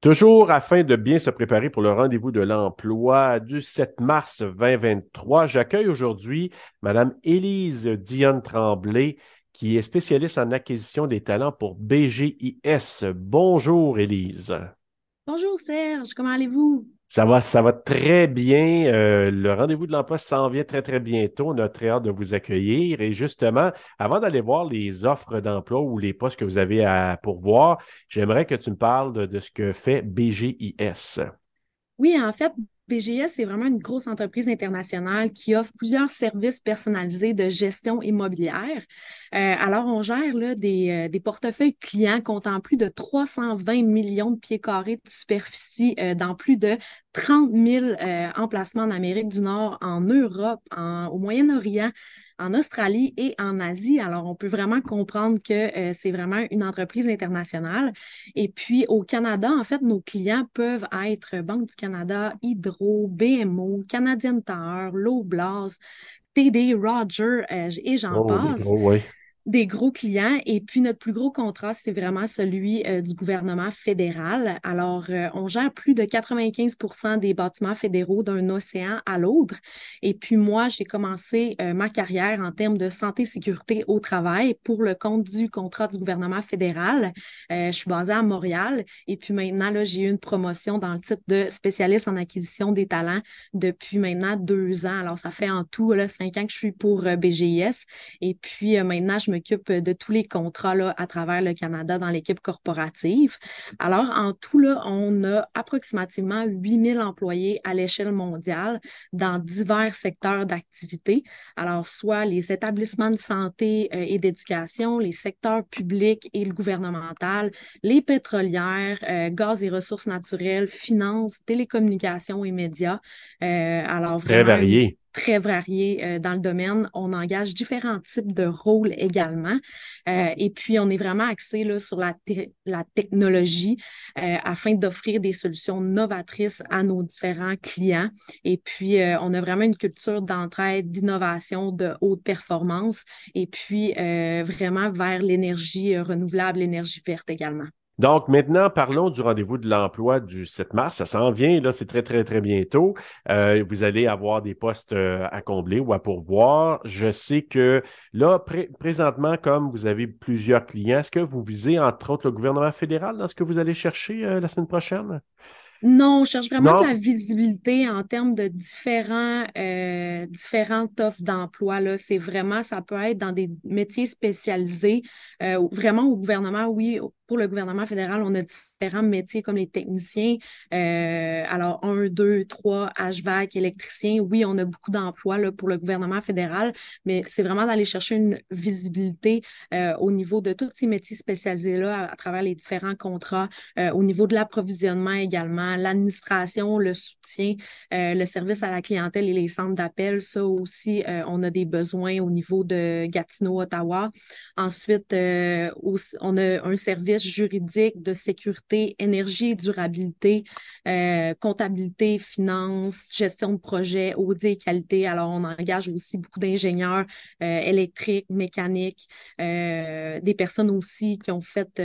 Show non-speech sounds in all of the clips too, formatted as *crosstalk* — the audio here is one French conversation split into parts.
Toujours afin de bien se préparer pour le rendez-vous de l'emploi du 7 mars 2023, j'accueille aujourd'hui Madame Élise Dionne Tremblay, qui est spécialiste en acquisition des talents pour BGIS. Bonjour Élise. Bonjour Serge, comment allez-vous? Ça va, ça va très bien. Euh, le rendez-vous de l'emploi s'en vient très, très bientôt. On a très hâte de vous accueillir. Et justement, avant d'aller voir les offres d'emploi ou les postes que vous avez à pourvoir, j'aimerais que tu me parles de, de ce que fait BGIS. Oui, en fait, BGS, c'est vraiment une grosse entreprise internationale qui offre plusieurs services personnalisés de gestion immobilière. Euh, alors, on gère des, euh, des, portefeuilles clients comptant plus de 320 millions de pieds carrés de superficie euh, dans plus de 30 000 emplacements en Amérique du Nord, en Europe, en, au Moyen-Orient, en Australie et en Asie. Alors, on peut vraiment comprendre que euh, c'est vraiment une entreprise internationale. Et puis, au Canada, en fait, nos clients peuvent être Banque du Canada, Hydro, BMO, Canadian Tower, Loblaws, TD, Roger euh, et j'en oh, passe des gros clients. Et puis, notre plus gros contrat, c'est vraiment celui euh, du gouvernement fédéral. Alors, euh, on gère plus de 95% des bâtiments fédéraux d'un océan à l'autre. Et puis, moi, j'ai commencé euh, ma carrière en termes de santé sécurité au travail pour le compte du contrat du gouvernement fédéral. je suis basée à Montréal. Et puis, maintenant, là, j'ai eu une promotion dans le titre de spécialiste en acquisition des talents depuis maintenant deux ans. Alors, ça fait en tout là, cinq ans que je suis pour BGIS. Et puis, maintenant, je me m'occupe de tous les contrats là, à travers le Canada dans l'équipe corporative. Alors, en tout, là, on a approximativement 8000 employés à l'échelle mondiale dans divers secteurs d'activité. Alors, soit les établissements de santé euh, et d'éducation, les secteurs publics et le gouvernemental, les pétrolières, euh, gaz et ressources naturelles, finances, télécommunications et médias. Euh, alors, Très varié très varié euh, dans le domaine. On engage différents types de rôles également. Euh, et puis, on est vraiment axé là, sur la, la technologie euh, afin d'offrir des solutions novatrices à nos différents clients. Et puis, on a vraiment une culture d'entraide, d'innovation, de haute performance et puis vraiment vers l'énergie renouvelable, l'énergie verte également. Donc, maintenant, parlons du rendez-vous de l'emploi du 7 mars. Ça s'en vient, là, c'est très, très, très bientôt. Euh, vous allez avoir des postes euh, à combler ou à pourvoir. Je sais que là, présentement, comme vous avez plusieurs clients, est-ce que vous visez, entre autres, le gouvernement fédéral dans ce que vous allez chercher euh, la semaine prochaine? Non, on cherche vraiment de la visibilité en termes de différents, euh, différentes offres d'emploi. C'est vraiment, ça peut être dans des métiers spécialisés. Euh, vraiment au gouvernement, oui, pour le gouvernement fédéral, on a différents métiers comme les techniciens. Euh, alors, un, deux, trois, HVAC, électriciens. Oui, on a beaucoup d'emplois pour le gouvernement fédéral, mais c'est vraiment d'aller chercher une visibilité euh, au niveau de tous ces métiers spécialisés-là à, travers les différents contrats, euh, au niveau de l'approvisionnement également, l'administration, le soutien, le service à la clientèle et les centres d'appel. Ça aussi, on a des besoins au niveau de Gatineau, Ottawa. Ensuite, on a un service juridique, de sécurité, énergie durabilité, euh, comptabilité, finance, gestion de projet, audit et qualité. Alors, on engage aussi beaucoup d'ingénieurs euh, électriques, mécaniques, euh, des personnes aussi qui ont fait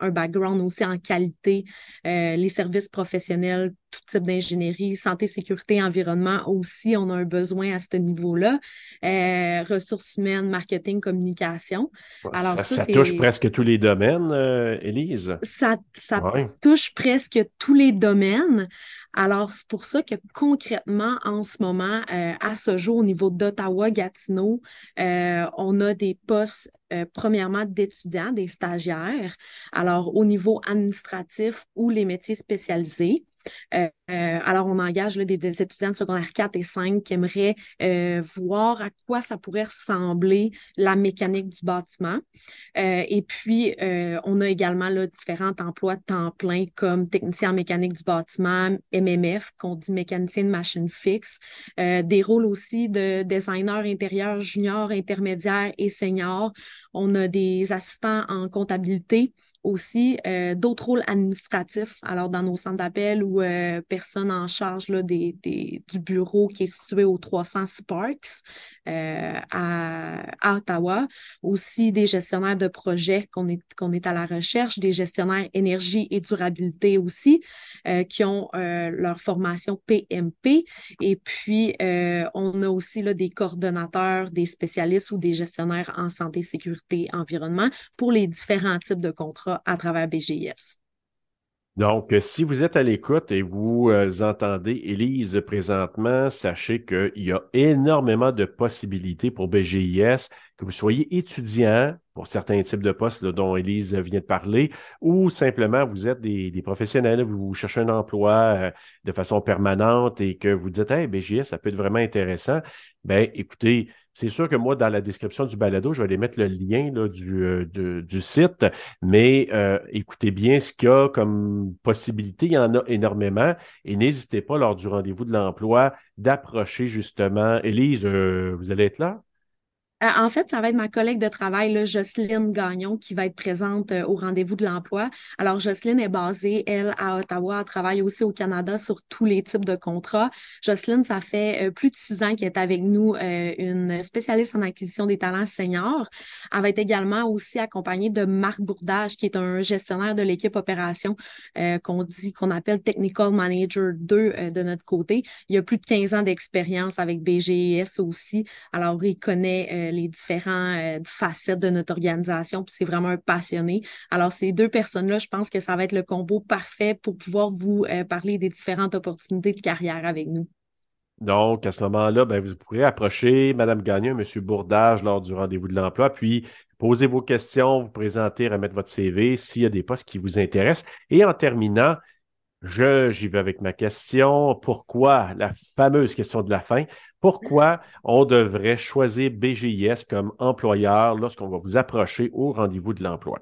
un background aussi en qualité, les services professionnels, tout type d'ingénierie, santé, sécurité, environnement aussi, on a un besoin à ce niveau-là. ressources humaines, marketing, communication. Alors, ça, ça touche presque tous les domaines. Elise Élise? Ça, ça touche presque tous les domaines. Alors, c'est pour ça que concrètement, en ce moment, euh, à ce jour, au niveau d'Ottawa-Gatineau, euh, on a des postes, euh, premièrement, d'étudiants, des stagiaires. Alors, au niveau administratif ou les métiers spécialisés. Euh, alors, on engage des, étudiants de secondaire 4 et 5 qui aimeraient euh, voir à quoi ça pourrait ressembler la mécanique du bâtiment. Euh, et puis, on a également différents emplois de temps plein comme technicien en mécanique du bâtiment, MMF, qu'on dit mécanicien de machine fixe. des rôles aussi de designer intérieur junior, intermédiaire et senior. On a des assistants en comptabilité aussi euh, d'autres rôles administratifs. Alors, dans nos centres d'appel ou euh, personnes en charge là, des, des, du bureau qui est situé au 300 Sparks euh, à, à, Ottawa. Aussi des gestionnaires de projets qu'on est, qu'on est à la recherche, des gestionnaires énergie et durabilité aussi, euh, qui ont euh, leur formation PMP. Et puis, euh, on a aussi là, des coordonnateurs, des spécialistes ou des gestionnaires en santé, sécurité, environnement pour les différents types de contrats à travers BGIS. Donc, si vous êtes à l'écoute et vous entendez Élise présentement, sachez qu'il y a énormément de possibilités pour BGIS, que vous soyez étudiant, pour certains types de postes dont Élise vient de parler, ou simplement vous êtes des, des professionnels, vous cherchez un emploi euh, de façon permanente et que vous dites Hey, BGS, ça peut être vraiment intéressant. Ben, écoutez, c'est sûr que moi, dans la description du balado, je vais aller mettre le lien là, du, euh, du site, mais euh, écoutez bien ce qu'il y a comme possibilité. Il y en a énormément et n'hésitez pas lors du rendez-vous de l'emploi d'approcher justement. Élise, vous allez être là? Euh, en fait, ça va être ma collègue de travail, là, Jocelyne Gagnon, qui va être présente euh, au rendez-vous de l'emploi. Alors, Jocelyne est basée, elle, à Ottawa, elle travaille aussi au Canada sur tous les types de contrats. Jocelyne, ça fait euh, plus de six ans qu'elle est avec nous, une spécialiste en acquisition des talents seniors. Elle va être également aussi accompagnée de Marc Bourdage, qui est un gestionnaire de l'équipe opération qu'on dit, qu'on appelle Technical Manager 2 de notre côté. Il a plus de 15 ans d'expérience avec BGS aussi. Alors, il connaît les différentes euh, facettes de notre organisation, puis c'est vraiment un passionné. Alors, ces deux personnes-là, je pense que ça va être le combo parfait pour pouvoir vous euh, parler des différentes opportunités de carrière avec nous. Donc, à ce moment-là, ben, vous pourrez approcher Mme Gagnon, M. Bourdage lors du rendez-vous de l'emploi, puis poser vos questions, vous présenter, remettre votre CV s'il y a des postes qui vous intéressent. Et en terminant, je, j'y vais avec ma question. Pourquoi, la fameuse question de la fin, pourquoi on devrait choisir BGIS comme employeur lorsqu'on va vous approcher au rendez-vous de l'emploi?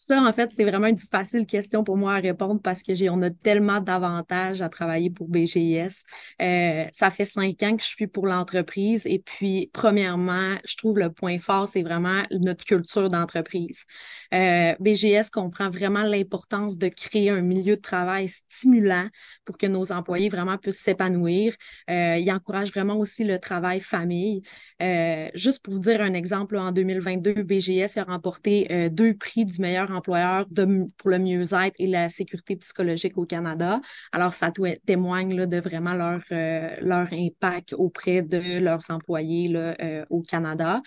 Ça, en fait, c'est vraiment une facile question pour moi à répondre parce que j'ai, on a tellement d'avantages à travailler pour BGIS. Euh, ça fait cinq ans que je suis pour l'entreprise et puis, premièrement, je trouve le point fort, c'est vraiment notre culture d'entreprise. Euh, BGS comprend vraiment l'importance de créer un milieu de travail stimulant pour que nos employés vraiment puissent s'épanouir. Euh, il encourage vraiment aussi le travail famille. Euh, juste pour vous dire un exemple, en 2022, BGS a remporté deux prix du meilleur employeurs pour le mieux-être et la sécurité psychologique au Canada. Alors, ça témoigne là, de vraiment leur, euh, leur impact auprès de leurs employés euh, au Canada.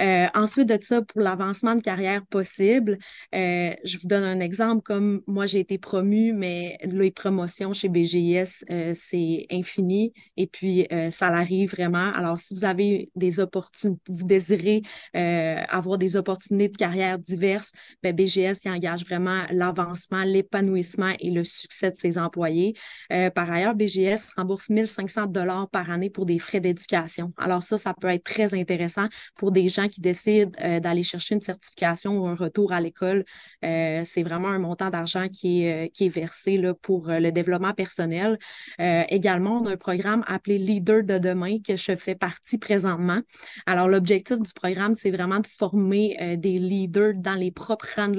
Euh, ensuite de ça, pour l'avancement de carrière possible, je vous donne un exemple comme moi, j'ai été promue, mais les promotions chez BGIS, c'est infini et puis ça l'arrive vraiment. Alors, si vous avez des opportunités, vous désirez avoir des opportunités de carrière diverses, ben, BGIS qui engage vraiment l'avancement, l'épanouissement et le succès de ses employés. Euh, par ailleurs, BGS rembourse 1500 dollars par année pour des frais d'éducation. Alors ça, ça peut être très intéressant pour des gens qui décident euh, d'aller chercher une certification ou un retour à l'école. Euh, c'est vraiment un montant d'argent qui est, versé là, pour le développement personnel. également, on a un programme appelé Leader de demain que je fais partie présentement. Alors, l'objectif du programme, c'est vraiment de former des leaders dans les propres rangs de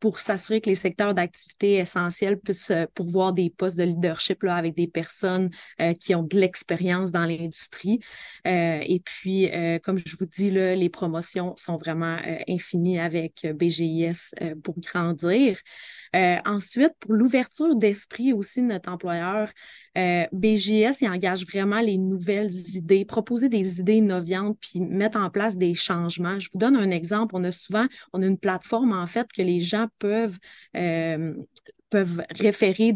pour s'assurer que les secteurs d'activité essentiels puissent euh, pourvoir des postes de leadership avec des personnes euh, qui ont de l'expérience dans l'industrie. Euh, et puis, comme je vous dis, là, les promotions sont vraiment infinies avec BGIS pour grandir. Ensuite, pour l'ouverture d'esprit aussi de notre employeur, BGS, il engage vraiment les nouvelles idées, proposer des idées innovantes, puis mettre en place des changements. Je vous donne un exemple. On a souvent, on a une plateforme en fait que les gens peuvent euh, peuvent référer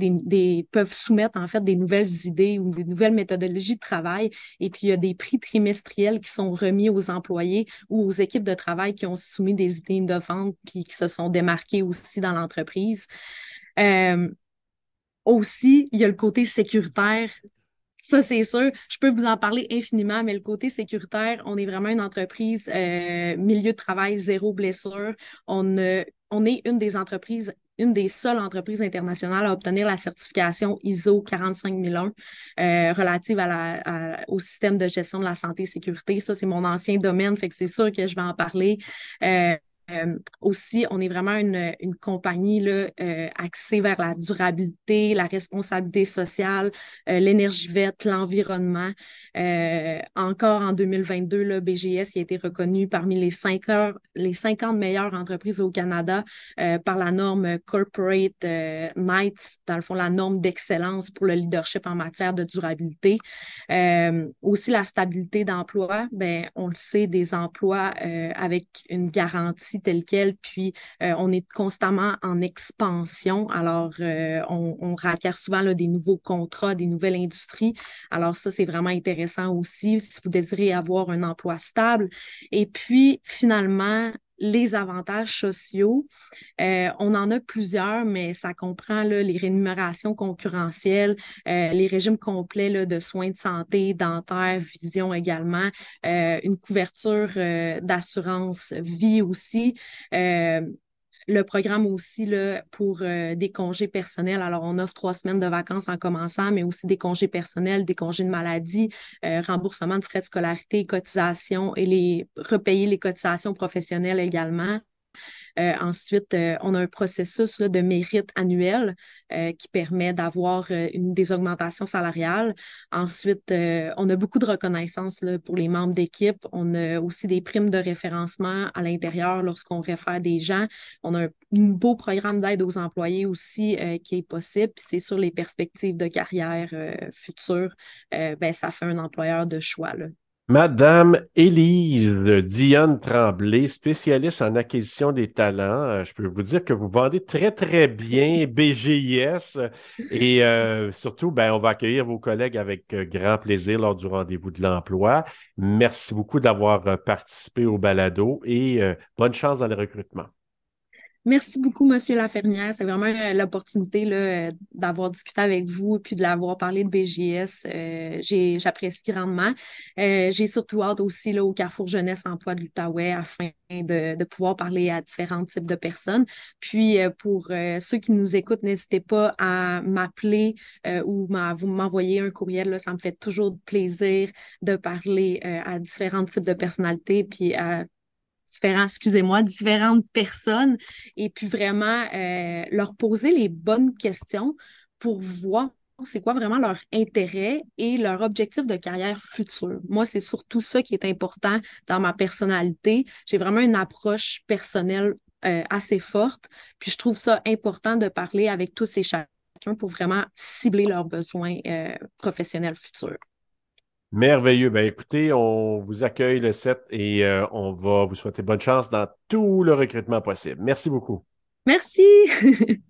peuvent soumettre en fait des nouvelles idées ou des nouvelles méthodologies de travail. Et puis, il y a des prix trimestriels qui sont remis aux employés ou aux équipes de travail qui ont soumis des idées innovantes puis qui se sont démarquées aussi dans l'entreprise. Euh, aussi, il y a le côté sécuritaire ça, c'est sûr. Je peux vous en parler infiniment, mais le côté sécuritaire, on est vraiment une entreprise euh, milieu de travail zéro blessure. On, on est une des entreprises, une des seules entreprises internationales à obtenir la certification ISO 45001 euh, relative à la, au système de gestion de la santé et sécurité. Ça, c'est mon ancien domaine, fait que c'est sûr que je vais en parler. Euh, euh, aussi, on est vraiment une, une compagnie euh, axée vers la durabilité, la responsabilité sociale, euh, l'énergie verte, l'environnement. encore en 2022, le BGS a été reconnu parmi les, 5 heures, les 50 meilleures entreprises au Canada par la norme Corporate Knights, dans le fond, la norme d'excellence pour le leadership en matière de durabilité. aussi, la stabilité d'emploi, ben, on le sait, des emplois avec une garantie tel quel, puis euh, on est constamment en expansion. Alors, euh, on, on souvent des nouveaux contrats, des nouvelles industries. Alors, ça, c'est vraiment intéressant aussi si vous désirez avoir un emploi stable. Et puis, finalement, les avantages sociaux. Euh, on en a plusieurs, mais ça comprend les rémunérations concurrentielles, les régimes complets là, de soins de santé, dentaire, vision également, une couverture d'assurance vie aussi. Le programme aussi là, pour euh, des congés personnels. Alors, on offre trois semaines de vacances en commençant, mais aussi des congés personnels, des congés de maladie, euh, remboursement de frais de scolarité, cotisations et les repayer les cotisations professionnelles également. Euh, ensuite, euh, on a un processus de mérite annuel euh, qui permet d'avoir des augmentations salariales. Ensuite, on a beaucoup de reconnaissance pour les membres d'équipe. On a aussi des primes de référencement à l'intérieur lorsqu'on réfère des gens. On a un, beau programme d'aide aux employés aussi qui est possible. c'est sur les perspectives de carrière futures, ben, ça fait un employeur de choix. Madame Élise Dionne Tremblay, spécialiste en acquisition des talents. Euh, je peux vous dire que vous vendez très, très bien BGIS et euh, surtout, ben, on va accueillir vos collègues avec euh, grand plaisir lors du rendez-vous de l'emploi. Merci beaucoup d'avoir participé au balado et bonne chance dans le recrutement. Merci beaucoup, Monsieur Lafernière. C'est vraiment euh, l'opportunité euh, d'avoir discuté avec vous et puis de l'avoir parlé de BGS. Euh, j'apprécie grandement. j'ai surtout hâte aussi là, au Carrefour Jeunesse Emploi de l'Outaouais afin de, pouvoir parler à différents types de personnes. Puis pour ceux qui nous écoutent, n'hésitez pas à m'appeler ou vous m'envoyer un courriel. Là, ça me fait toujours plaisir de parler à différents types de personnalités puis à différents, excusez-moi, différentes personnes et puis vraiment euh, leur poser les bonnes questions pour voir c'est quoi vraiment leur intérêt et leur objectif de carrière future. Moi, c'est surtout ça qui est important dans ma personnalité. J'ai vraiment une approche personnelle euh, assez forte, puis je trouve ça important de parler avec tous et chacun pour vraiment cibler leurs besoins euh, professionnels futurs. Merveilleux. Ben, écoutez, on vous accueille le 7 et euh, on va vous souhaiter bonne chance dans tout le recrutement possible. Merci beaucoup. Merci. *laughs*